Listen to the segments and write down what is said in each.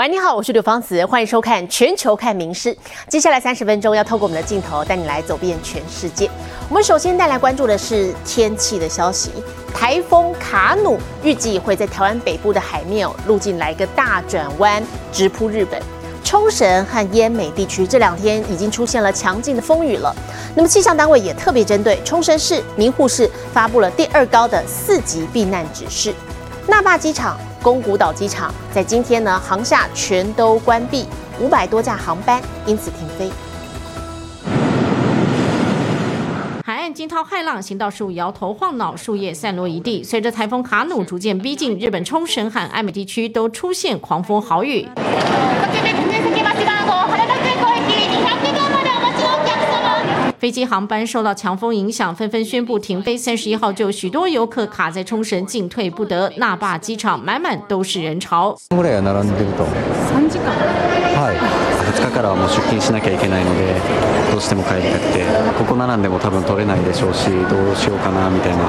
喂，你好，我是刘芳慈，欢迎收看《全球看名事》。接下来三十分钟要透过我们的镜头带你来走遍全世界。我们首先带来关注的是天气的消息。台风卡努预计会在台湾北部的海面，路径来个大转弯，直扑日本。冲绳和奄美地区这两天已经出现了强劲的风雨了。那么气象单位也特别针对冲绳市、名护市发布了第二高的四级避难指示。那霸机场。宫古岛机场在今天呢，航厦全都关闭，五百多架航班因此停飞。海岸惊涛骇浪，行道树摇头晃脑，树叶散落一地。随着台风卡努逐渐逼近，日本冲绳和爱美地区都出现狂风豪雨。飞机航班受到强风影响，纷纷宣布停飞。三十一号就许多游客卡在冲绳，进退不得。那霸机场满满都是人潮。三時間。はい。2日からもう出勤しなきゃいけないので、どうしても帰りたくて、ここ並んでも多分取れないでしょうし、どうしようかなみたいな。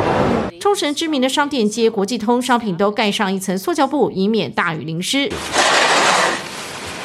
冲绳知名的商店街国际通商品都盖上一层塑胶布，以免大雨淋湿。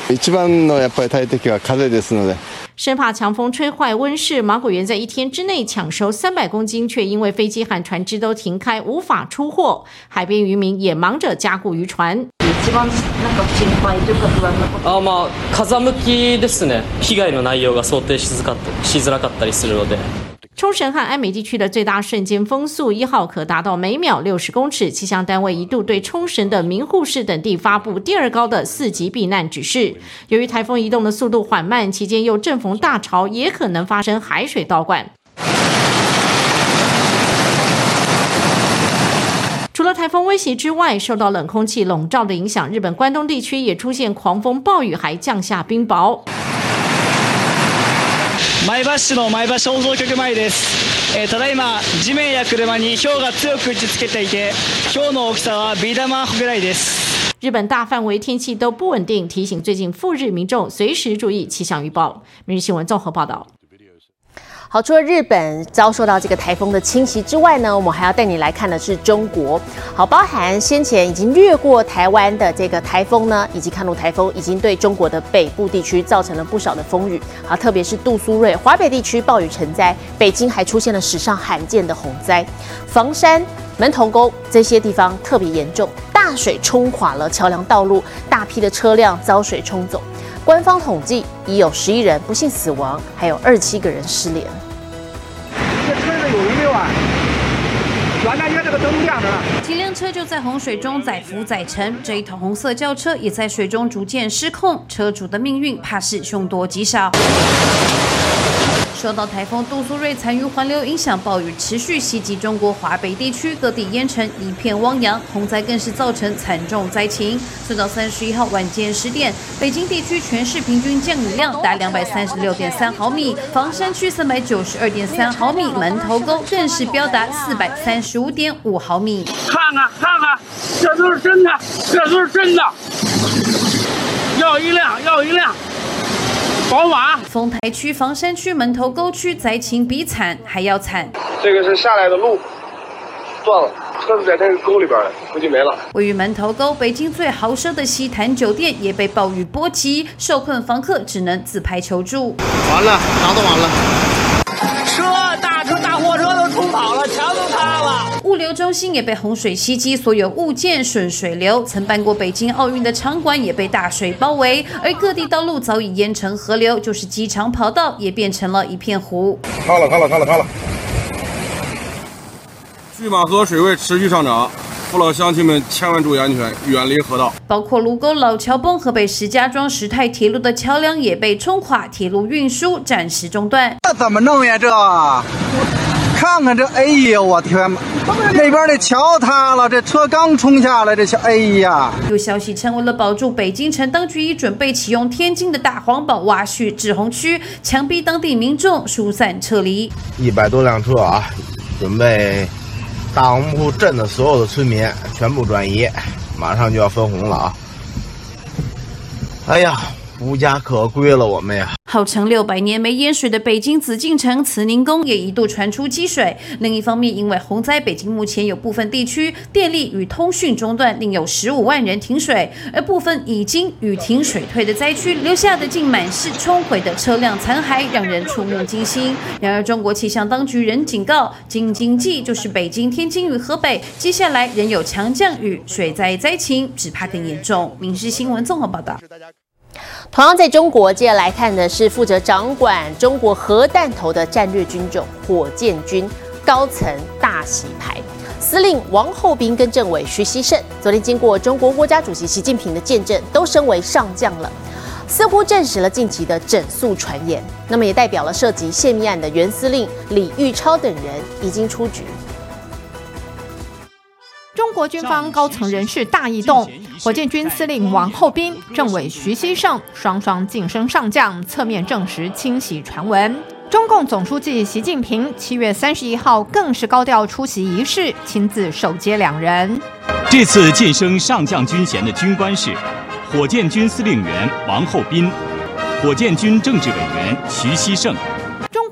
一番のやっぱり大敵は風ですので。 生怕强风吹坏温室，芒果园在一天之内抢收三百公斤，却因为飞机和船只都停开，无法出货。海边渔民也忙着加固渔船。一番なんか心配というか不安なこと。あまあ風向きですね。被害の内容が想定しづかしづらかったりするので。 冲绳和安美地区的最大瞬间风速一号可达到每秒六十公尺，气象单位一度对冲绳的名护市等地发布第二高的四级避难指示。由于台风移动的速度缓慢，期间又正逢大潮，也可能发生海水倒灌。除了台风威胁之外，受到冷空气笼罩的影响，日本关东地区也出现狂风暴雨，还降下冰雹。前橋市の前橋放送局前です、えー、ただいま地面や車に氷が強く打ち付けていて氷の大きさはビー玉ぐらいです日本大范围天气都不稳定，提醒最近赴日民众随时注意气象预报。每日新闻综合报道。好，除了日本遭受到这个台风的侵袭之外呢，我们还要带你来看的是中国。好，包含先前已经掠过台湾的这个台风呢，以及看路台风，已经对中国的北部地区造成了不少的风雨。好，特别是杜苏芮、华北地区暴雨成灾，北京还出现了史上罕见的洪灾，房山、门头沟这些地方特别严重，大水冲垮了桥梁道路，大批的车辆遭水冲走。官方统计已有十一人不幸死亡，还有二七个人失联。原来这个灯亮着呢。几辆车就在洪水中载浮载沉，这一头红色轿车也在水中逐渐失控，车主的命运怕是凶多吉少。受到台风杜苏芮残余环流影响，暴雨持续袭击中国华北地区，各地淹城一片汪洋，洪灾更是造成惨重灾情。直到三十一号晚间十点，北京地区全市平均降雨量达 两百三十六点三毫米，房山区三百九十二点三毫米，门头沟更是飙达四百三十五点五毫米。看看看看，这都是真的，这都是真的，要一辆，要一辆。宝马，丰台区、房山区、门头沟区灾情比惨还要惨。这个是下来的路断了，车子在那个沟里边了，估计没了。位于门头沟，北京最豪奢的西坛酒店也被暴雨波及，受困房客只能自拍求助。完了，啥都完了，中心也被洪水袭击，所有物件顺水流。曾办过北京奥运的场馆也被大水包围，而各地道路早已淹成河流，就是机场跑道也变成了一片湖。塌了，塌了，塌了，塌了！拒马河水位持续上涨，父老乡亲们千万注意安全，远离河道。包括卢沟老桥崩，河北石家庄石泰铁路的桥梁也被冲垮，铁路运输暂时中断。这怎么弄呀？这？看看这，哎呀，我天哪！那边的桥塌了，这车刚冲下来，这桥，哎呀！有消息称，为了保住北京城，当局已准备启用天津的大黄堡挖蓄滞洪区，强逼当地民众疏散撤离。一百多辆车啊，准备大红铺镇的所有的村民全部转移，马上就要分洪了啊！哎呀，无家可归了，我们呀。号称六百年没淹水的北京紫禁城慈宁宫也一度传出积水。另一方面，因为洪灾，北京目前有部分地区电力与通讯中断，另有十五万人停水。而部分已经雨停水退的灾区，留下的竟满是冲毁的车辆残骸，让人触目惊心。然而，中国气象当局仍警告，京津冀就是北京、天津与河北，接下来仍有强降雨，水灾灾情只怕更严重。《民事新闻》综合报道。同样在中国，接下来看的是负责掌管中国核弹头的战略军种火箭军高层大洗牌，司令王厚斌跟政委徐希胜，昨天经过中国国家主席习近平的见证，都升为上将了，似乎证实了近期的整肃传言。那么也代表了涉及泄密案的原司令李玉超等人已经出局。中国军方高层人士大异动，火箭军司令王厚斌、政委徐希胜双双晋升上将，侧面证实清洗传闻。中共总书记习近平七月三十一号更是高调出席仪式，亲自手接两人。这次晋升上将军衔的军官是火箭军司令员王厚斌、火箭军政治委员徐希胜。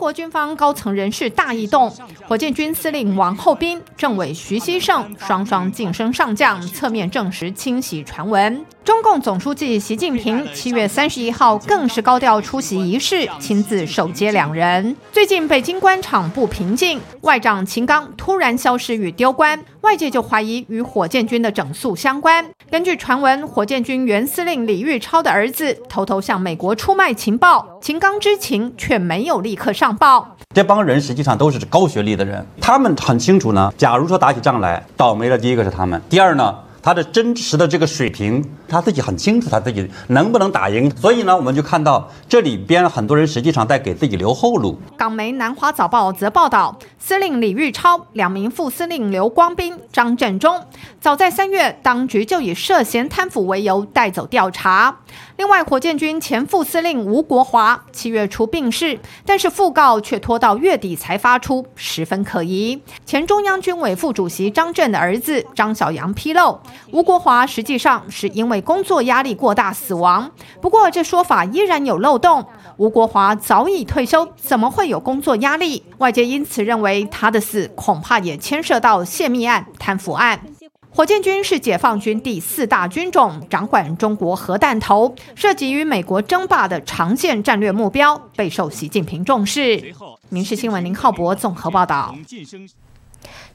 国军方高层人士大异动，火箭军司令王厚斌、政委徐希胜双双晋升上将，侧面证实清洗传闻。中共总书记习近平七月三十一号更是高调出席仪式，亲自手接两人。最近北京官场不平静，外长秦刚突然消失与丢官，外界就怀疑与火箭军的整肃相关。根据传闻，火箭军原司令李玉超的儿子偷偷向美国出卖情报，秦刚知情却没有立刻上报。这帮人实际上都是高学历的人，他们很清楚呢。假如说打起仗来，倒霉的第一个是他们，第二呢？他的真实的这个水平，他自己很清楚，他自己能不能打赢。所以呢，我们就看到这里边很多人实际上在给自己留后路。港媒《南华早报》则报道，司令李玉超、两名副司令刘光斌、张振中，早在三月，当局就以涉嫌贪腐为由带走调查。另外，火箭军前副司令吴国华七月初病逝，但是讣告却拖到月底才发出，十分可疑。前中央军委副主席张震的儿子张小杨披露，吴国华实际上是因为工作压力过大死亡。不过，这说法依然有漏洞。吴国华早已退休，怎么会有工作压力？外界因此认为他的死恐怕也牵涉到泄密案、贪腐案。火箭军是解放军第四大军种，掌管中国核弹头，涉及与美国争霸的长线战略目标，备受习近平重视。民事新闻林浩博综合报道。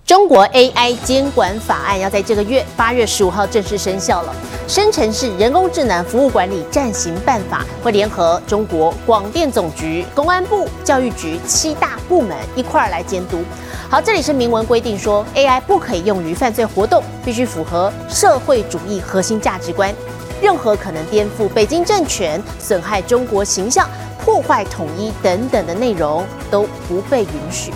中国 AI 监管法案要在这个月八月十五号正式生效了。生成式人工智能服务管理暂行办法会联合中国广电总局、公安部、教育局七大部门一块儿来监督。好，这里是明文规定说，AI 不可以用于犯罪活动，必须符合社会主义核心价值观。任何可能颠覆北京政权、损害中国形象、破坏统一等等的内容都不被允许。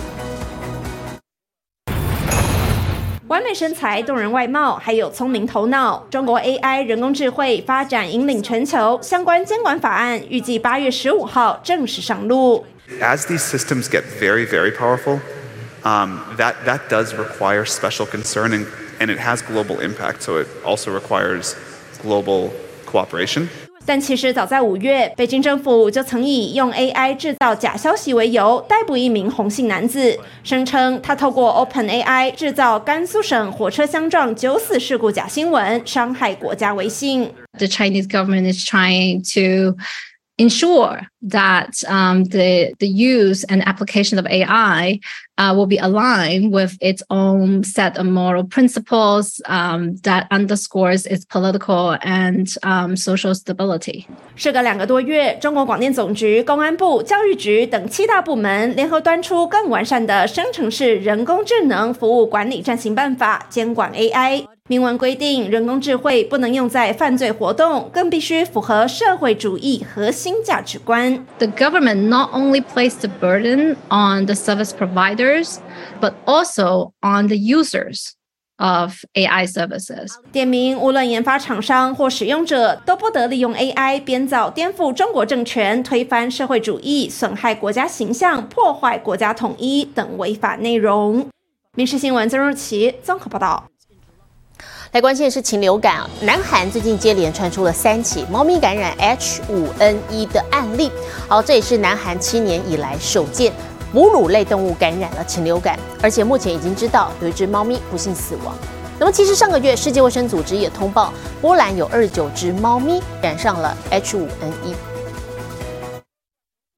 美身材、动人外貌，还有聪明头脑，中国 AI 人工智慧发展引领全球。相关监管法案预计八月十五号正式上路。As these systems get very, very powerful, um, that that does require special concern, and and it has global impact. So it also requires global cooperation. 但其实早在五月，北京政府就曾以用 AI 制造假消息为由，逮捕一名红姓男子，声称他透过 OpenAI 制造甘肃省火车相撞九死事故假新闻，伤害国家威信。The Chinese government is trying to ensure that um, the the use and application of AI uh, will be aligned with its own set of moral principles um, that underscores its political and um, social stability. 事隔两个多月，中国广电总局、公安部、教育局等七大部门联合端出更完善的生成式人工智能服务管理暂行办法，监管 AI。 明文规定，人工智慧不能用在犯罪活动，更必须符合社会主义核心价值观。The government not only placed the burden on the service providers, but also on the users of AI services. 点名，无论研发厂商或使用者都不得利用 AI 编造颠覆中国政权、推翻社会主义、损害国家形象、破坏国家统一等违法内容。民事新闻曾若琪综合报道。来关心的是禽流感啊，南韩最近接连传出了三起猫咪感染 H5N1 的案例，好，这也是南韩七年以来首见哺乳类动物感染了禽流感，而且目前已经知道有一只猫咪不幸死亡。那么其实上个月世界卫生组织也通报，波兰有二十九只猫咪染上了 H5N1。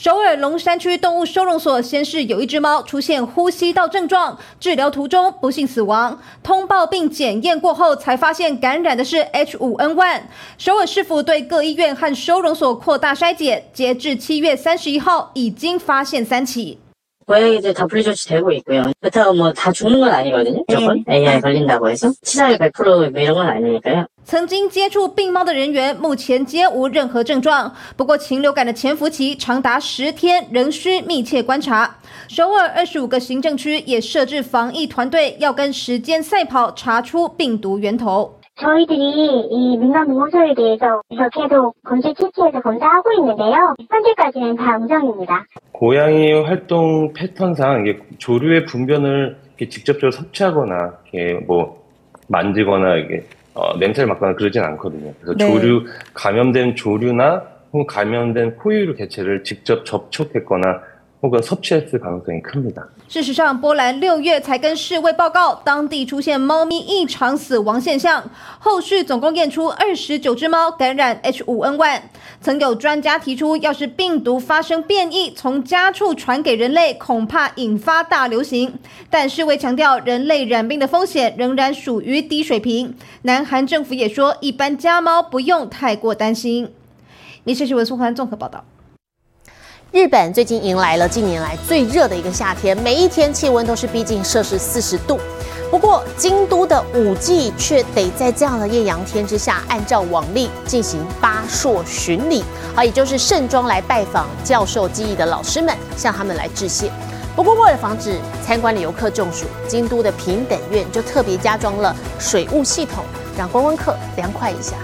首尔龙山区动物收容所先是有一只猫出现呼吸道症状，治疗途中不幸死亡。通报并检验过后，才发现感染的是 H5N1。首尔市府对各医院和收容所扩大筛检，截至七月三十一号，已经发现三起。 고양이들 다 분리조치되고 있고요. 그렇다고 뭐 다 죽는 건 아니거든요. 무조건 AI 걸린다고 해서 치사율 100%뭐 이런 건 아니니까요. 曾经接触病猫的人员目前皆无任何症状，不过禽流感的潜伏期长达十天，仍需密切观察。首尔二十五个行政区也设置防疫团队，要跟时间赛跑，查出病毒源头。 저희들이 이 민간 보호소에 대해서 계속 검색 채취해서 검사하고 있는데요. 현재까지는 다 우정입니다. 고양이 활동 패턴상 이게 조류의 분변을 이렇게 직접적으로 섭취하거나 이렇게 뭐 만지거나 이게 어, 냄새를 맡거나 그러진 않거든요. 그래서 네. 조류 감염된 조류나 혹은 감염된 포유류 개체를 직접 접촉했거나 혹은 섭취했을 가능성이 큽니다. 事实上，波兰六月才跟世卫报告，当地出现猫咪异常死亡现象。后续总共验出二十九只猫感染 H5N1。曾有专家提出，要是病毒发生变异，从家畜传给人类，恐怕引发大流行。但世卫强调，人类染病的风险仍然属于低水平。南韩政府也说，一般家猫不用太过担心。民事新闻宋环综合报道。 日本最近迎来了近年来最热的一个夏天，每一天气温都是逼近摄氏四十度。不过，京都的五季却得在这样的艳阳天之下，按照往例进行八朔巡礼，啊，也就是盛装来拜访教授技艺的老师们，向他们来致谢。不过，为了防止参观的游客中暑，京都的平等院就特别加装了水雾系统，让观光客凉快一下。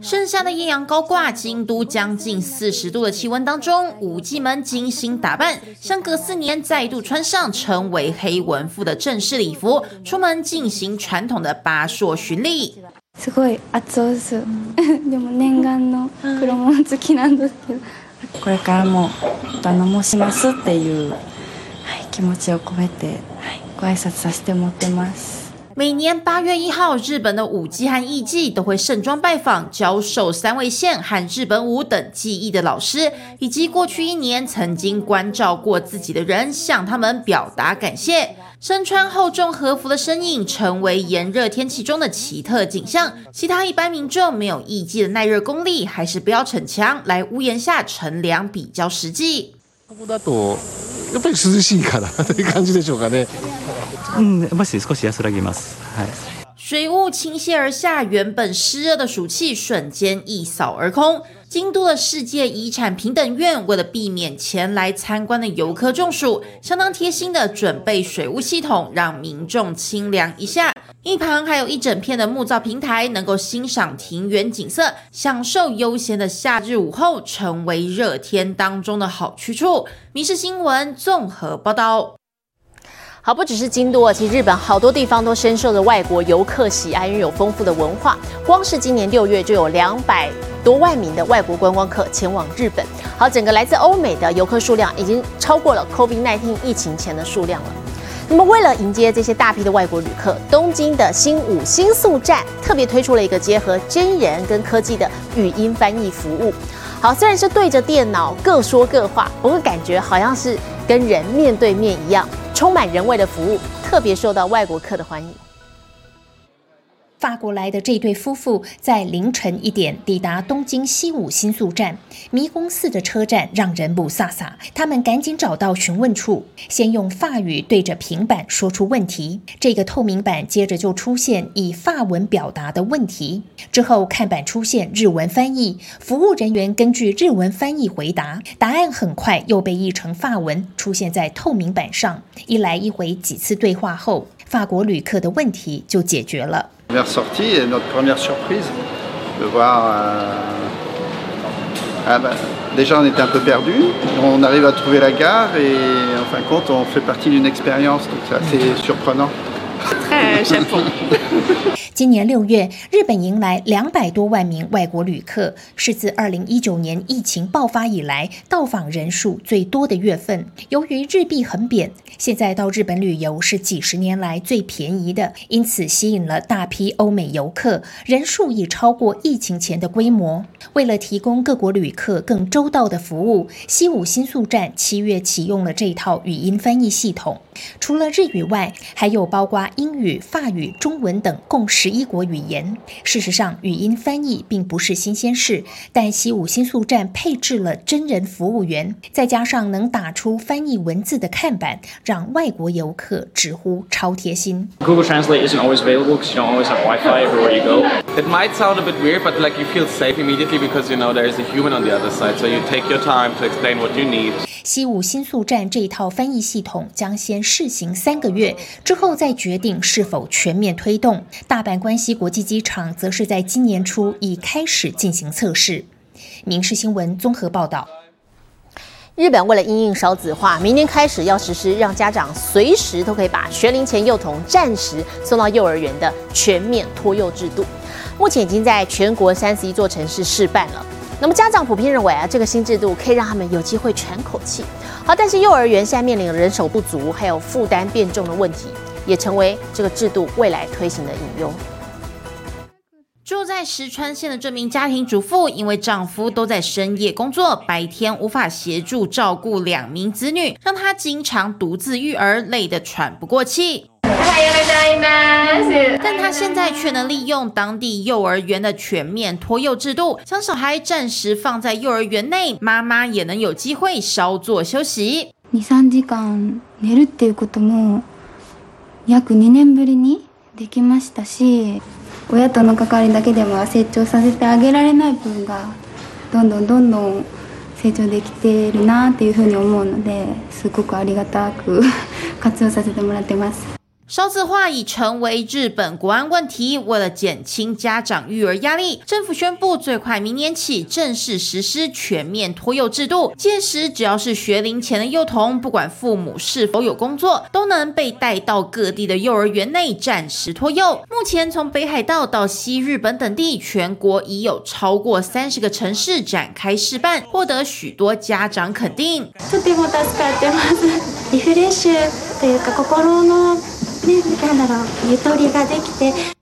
盛夏的艳阳高挂，京都将近四十度的气温当中，舞伎们精心打扮，相隔四年再度穿上称为黑文服的正式礼服，出门进行传统的八朔巡礼。すごい熱々です。でも念願の黒物好きなんですけど、これからも頼もしますっていう、はい、気持ちを込めて、はい、ご挨拶させてもらってます。 每年八月一号，日本的舞伎和艺伎都会盛装拜访教授三味线和日本舞等技艺的老师，以及过去一年曾经关照过自己的人，向他们表达感谢。身穿厚重和服的身影，成为炎热天气中的奇特景象。其他一般民众没有艺伎的耐热功力，还是不要逞强，来屋檐下乘凉比较实际。ここだとやっぱり涼しいかなという感じでしょうかね。うん、やっぱり少し安らぎます。はい。水雾倾泻而下，原本湿热的暑气瞬间一扫而空。京都的世界遗产平等院为了避免前来参观的游客中暑，相当贴心的准备水雾系统，让民众清凉一下。一旁还有一整片的木造平台，能够欣赏庭园景色，享受悠闲的夏日午后，成为热天当中的好去处。民事新闻综合报道。好，不只是京都啊，其实日本好多地方都深受着外国游客喜爱，因为有丰富的文化。光是今年六月就有两百多万名的外国观光客前往日本。好，整个来自欧美的游客数量已经超过了 COVID-19 疫情前的数量了。那么，为了迎接这些大批的外国旅客，东京的新五星宿站特别推出了一个结合真人跟科技的语音翻译服务。好，虽然是对着电脑各说各话，不过感觉好像是跟人面对面一样。充满人味的服务，特别受到外国客的欢迎。法国来的这对夫妇在凌晨一点抵达东京西武新宿站，迷宫似的车站让人不飒飒。他们赶紧找到询问处，先用法语对着平板说出问题。这个透明板接着就出现以法文表达的问题，之后看板出现日文翻译，服务人员根据日文翻译回答，答案很快又被译成法文出现在透明板上。一来一回几次对话后，法国旅客的问题就解决了。Première sortie et notre première surprise de voir. euh, ah bah, déjà, on était un peu perdu. On arrive à trouver la gare et en fin de compte, on fait partie d'une expérience, donc c'est assez surprenant. 太神父。今年六月，日本迎来两百多万名外国旅客，是自二零一九年疫情爆发以来到访人数最多的月份。由于日币很贬，现在到日本旅游是几十年来最便宜的，因此吸引了大批欧美游客，人数已超过疫情前的规模。为了提供各国旅客更周到的服务，西武新宿站七月启用了这套语音翻译系统。除了日语外，还有包括英语、法语、中文等共十一国语言。事实上，语音翻译并不是新鲜事，但西武新宿站配置了真人服务员，再加上能打出翻译文字的看板，让外国游客直呼超贴心。Google Translate isn't always available because you don't always have Wi-Fi everywhere you go. It might sound a bit weird, but like you feel safe immediately because you know there is a human on the other side. So you take your time to explain what you need. 西武新宿站这一套翻译系统将先试行三个月，之后再决定是否全面推动。大阪关西国际机场则是在今年初已开始进行测试。民事新闻综合报道。日本为了因应少子化，明年开始要实施让家长随时都可以把学龄前幼童暂时送到幼儿园的全面托幼制度。目前已经在全国三十一座城市试办了。那么家长普遍认为啊，这个新制度可以让他们有机会喘口气。好，但是幼儿园现在面临人手不足，还有负担变重的问题，也成为这个制度未来推行的隐忧。住在石川县的这名家庭主妇，因为丈夫都在深夜工作，白天无法协助照顾两名子女，让她经常独自育儿，累得喘不过气。但她现在却能利用当地幼儿园的全面托幼制度，将小孩暂时放在幼儿园内，妈妈也能有机会稍作休息。二三時間寝るっていうことも約2年ぶりにできましたし親との関わりだけでは成長させてあげられない分がどんどんどんどん成長できてるなっていうふうに思うのですごくありがたく活用させてもらってます。 少子化已成为日本国安问题。为了减轻家长育儿压力，政府宣布最快明年起正式实施全面托幼制度。届时，只要是学龄前的幼童，不管父母是否有工作，都能被带到各地的幼儿园内暂时托幼。目前，从北海道到西日本等地，全国已有超过三十个城市展开试办，获得许多家长肯定。とても助かってます。リフレッシュというか心の ね、なんだろう、ゆとりができて。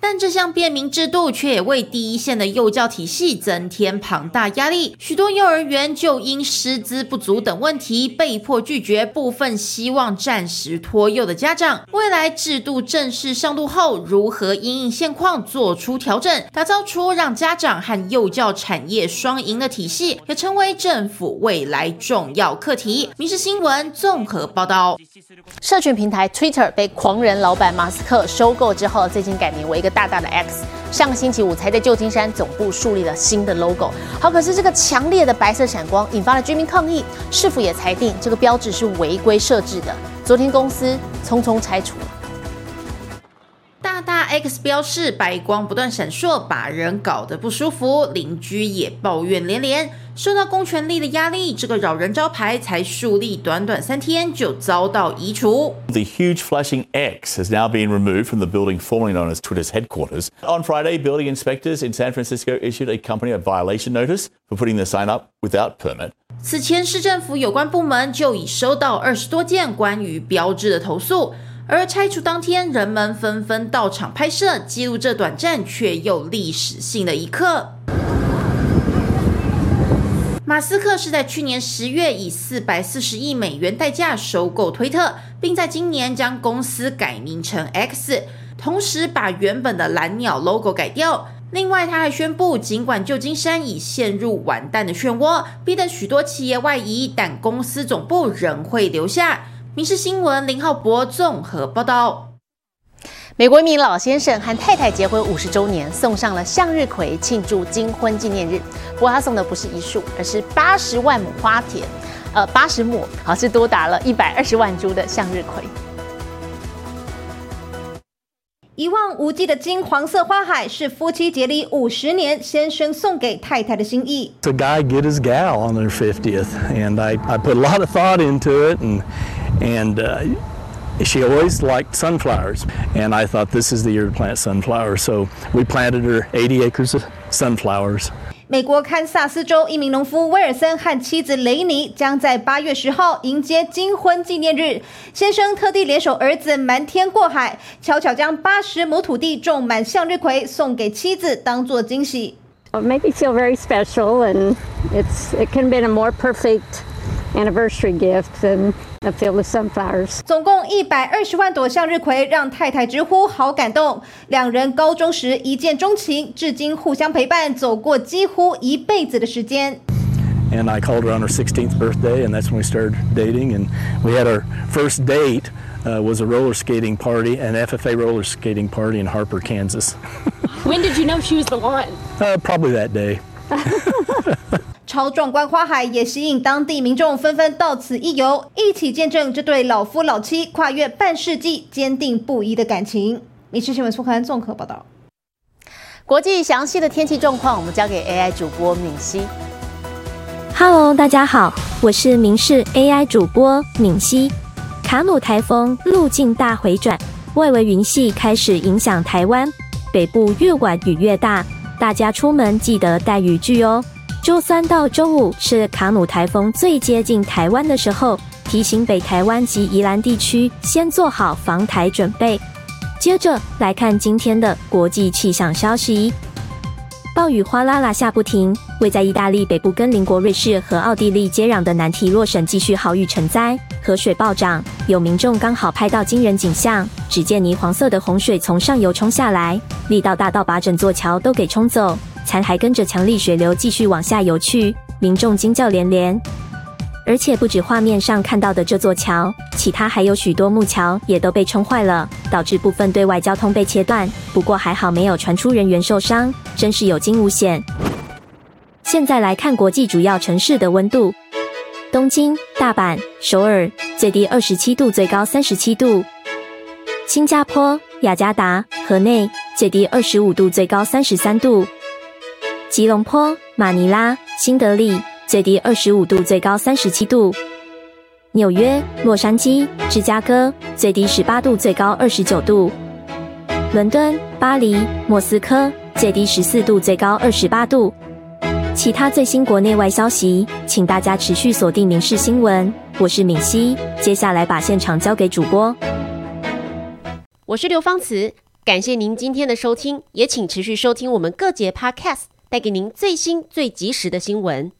但这项便民制度却也为第一线的幼教体系增添庞大压力，许多幼儿园就因师资不足等问题，被迫拒绝部分希望暂时托幼的家长。未来制度正式上路后，如何因应现况做出调整，打造出让家长和幼教产业双赢的体系，也成为政府未来重要课题。民事新闻综合报道。社群平台 Twitter 被狂人老板马斯克收购之后，最近改名为一个大大的 X。上个星期五才在旧金山总部树立了新的 logo。好，可是这个强烈的白色闪光引发了居民抗议，市府也裁定这个标志是违规设置的。昨天公司匆匆拆除。大大 X 标示，白光不断闪烁，把人搞得不舒服，邻居也抱怨连连。受到公权力的压力，这个扰人招牌才树立短短三天就遭到移除。The huge flashing X has now been removed from the building formerly known as Twitter's headquarters. On Friday, building inspectors in San Francisco issued a company a violation notice for putting the sign up without permit. 此前，市政府有关部门就已收到二十多件关于标志的投诉，而拆除当天，人们纷纷到场拍摄，记录这短暂却又历史性的一刻。马斯克是在去年十月以四百四十亿美元代价收购推特，并在今年将公司改名成 X。同时把原本的蓝鸟 logo 改掉。另外，他还宣布，尽管旧金山已陷入完蛋的漩涡，逼得许多企业外移，但公司总部仍会留下。民事新闻林浩博综合报道。美国一名老先生和太太结婚五十周年，送上了向日葵庆祝金婚纪念日。不过他送的不是一束，而是八十万亩花田，呃，八十亩，好是多达了一百二十万株的向日葵。一望无际的金黄色花海是夫妻结离五十年，先生送给太太的心意。To guy get his gal on their 50th, and I, I put a lot of thought into it, and and uh, she always liked sunflowers, and I thought this is the year to plant sunflowers, so we planted her 80 acres of sunflowers. 美国堪萨斯州一名农夫威尔森和妻子雷尼将在八月十号迎接金婚纪念日。先生特地联手儿子瞒天过海，悄悄将八十亩土地种满向日葵，送给妻子当做惊喜。It made me feel very special, and it's it can have been a more perfect anniversary gift than a field of sunflowers. 总共一百二十万朵向日葵，让太太直呼好感动。两人高中时一见钟情，至今互相陪伴，走过几乎一辈子的时间。 And I called her on her 16th birthday, and that's when we started dating. And we had our first date uh, was a roller skating party, an FFA roller skating party in Harper, Kansas. When did you know she was the one? Uh, probably that day. 超壮观花海也吸引当地民众纷纷到此一游，一起见证这对老夫老妻跨越半世纪坚定不移的感情。《民事新闻》副刊综合报道。国际详细的天气状况，我们交给 AI 主播敏熙。Hello，大家好，我是民视 AI 主播敏熙。卡努台风路径大回转，外围云系开始影响台湾，北部越晚雨越大，大家出门记得带雨具哦。周三到周五是卡努台风最接近台湾的时候，提醒北台湾及宜兰地区先做好防台准备。接着来看今天的国际气象消息。暴雨哗啦啦下不停，位在意大利北部跟邻国瑞士和奥地利接壤的南提洛省继续豪雨成灾，河水暴涨，有民众刚好拍到惊人景象，只见泥黄色的洪水从上游冲下来，力道大到把整座桥都给冲走，残骸跟着强力水流继续往下游去，民众惊叫连连。而且不止画面上看到的这座桥，其他还有许多木桥也都被冲坏了，导致部分对外交通被切断。不过还好没有传出人员受伤，真是有惊无险。现在来看国际主要城市的温度：东京、大阪、首尔，最低二十七度，最高三十七度；新加坡、雅加达、河内，最低二十五度，最高三十三度；吉隆坡、马尼拉、新德里。最低二十五度，最高三十七度。纽约、洛杉矶、芝加哥最低十八度，最高二十九度。伦敦、巴黎、莫斯科最低十四度，最高二十八度。其他最新国内外消息，请大家持续锁定《民事新闻》。我是敏熙，接下来把现场交给主播。我是刘芳慈，感谢您今天的收听，也请持续收听我们各节 Podcast，带给您最新最及时的新闻。